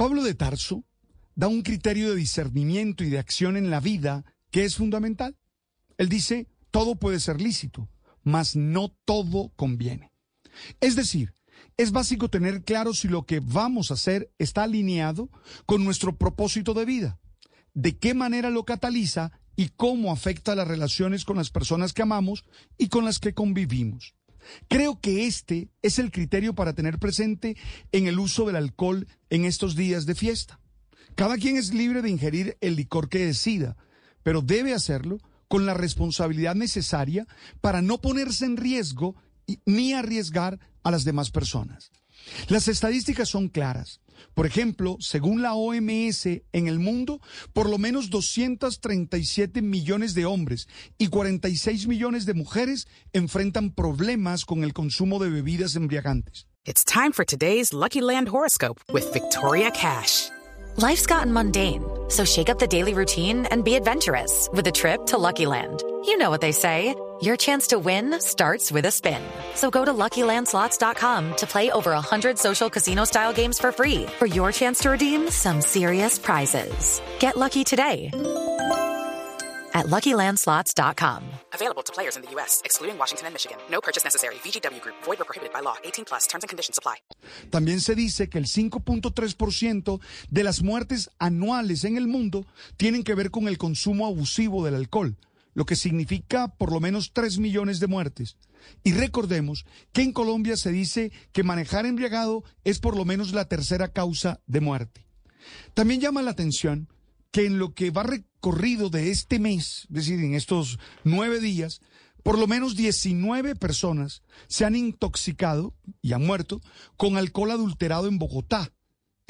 Pablo de Tarso da un criterio de discernimiento y de acción en la vida que es fundamental. Él dice, todo puede ser lícito, mas no todo conviene. Es decir, es básico tener claro si lo que vamos a hacer está alineado con nuestro propósito de vida, de qué manera lo cataliza y cómo afecta las relaciones con las personas que amamos y con las que convivimos. Creo que este es el criterio para tener presente en el uso del alcohol en estos días de fiesta. Cada quien es libre de ingerir el licor que decida, pero debe hacerlo con la responsabilidad necesaria para no ponerse en riesgo ni arriesgar a las demás personas. Las estadísticas son claras. Por ejemplo, según la OMS, en el mundo, por lo menos 237 millones de hombres y 46 millones de mujeres enfrentan problemas con el consumo de bebidas embriagantes. It's time for today's Lucky Land horoscope with Victoria Cash. Life's gotten mundane, so shake up the daily routine and be adventurous with a trip to Lucky Land. You know what they say. Your chance to win starts with a spin. So go to LuckyLandSlots.com to play over 100 social casino-style games for free for your chance to redeem some serious prizes. Get lucky today at LuckyLandSlots.com. Available to players in the U.S., excluding Washington and Michigan. No purchase necessary. VGW Group. Void or prohibited by law. 18 plus. Terms and conditions apply. También se dice que el 5.3% de las muertes anuales en el mundo tienen que ver con el consumo abusivo del alcohol lo que significa por lo menos 3 millones de muertes. Y recordemos que en Colombia se dice que manejar embriagado es por lo menos la tercera causa de muerte. También llama la atención que en lo que va recorrido de este mes, es decir, en estos nueve días, por lo menos 19 personas se han intoxicado y han muerto con alcohol adulterado en Bogotá.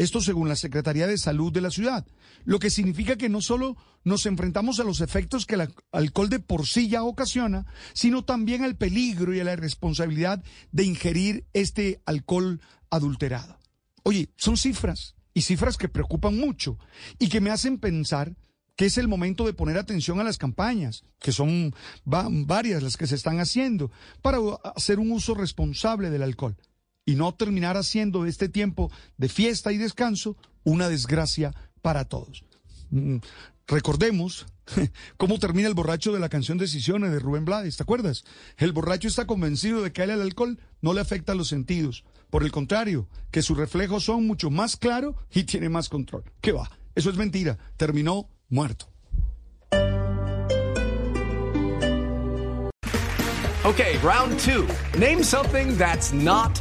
Esto según la Secretaría de Salud de la ciudad, lo que significa que no solo nos enfrentamos a los efectos que el alcohol de por sí ya ocasiona, sino también al peligro y a la responsabilidad de ingerir este alcohol adulterado. Oye, son cifras y cifras que preocupan mucho y que me hacen pensar que es el momento de poner atención a las campañas, que son varias las que se están haciendo, para hacer un uso responsable del alcohol y no terminar haciendo este tiempo de fiesta y descanso una desgracia para todos. Mm, recordemos cómo termina el borracho de la canción Decisiones de Rubén Blades, ¿te acuerdas? El borracho está convencido de que a el alcohol no le afecta los sentidos. Por el contrario, que sus reflejos son mucho más claros y tiene más control. ¿Qué va? Eso es mentira. Terminó muerto. Okay, round two. Name something that's not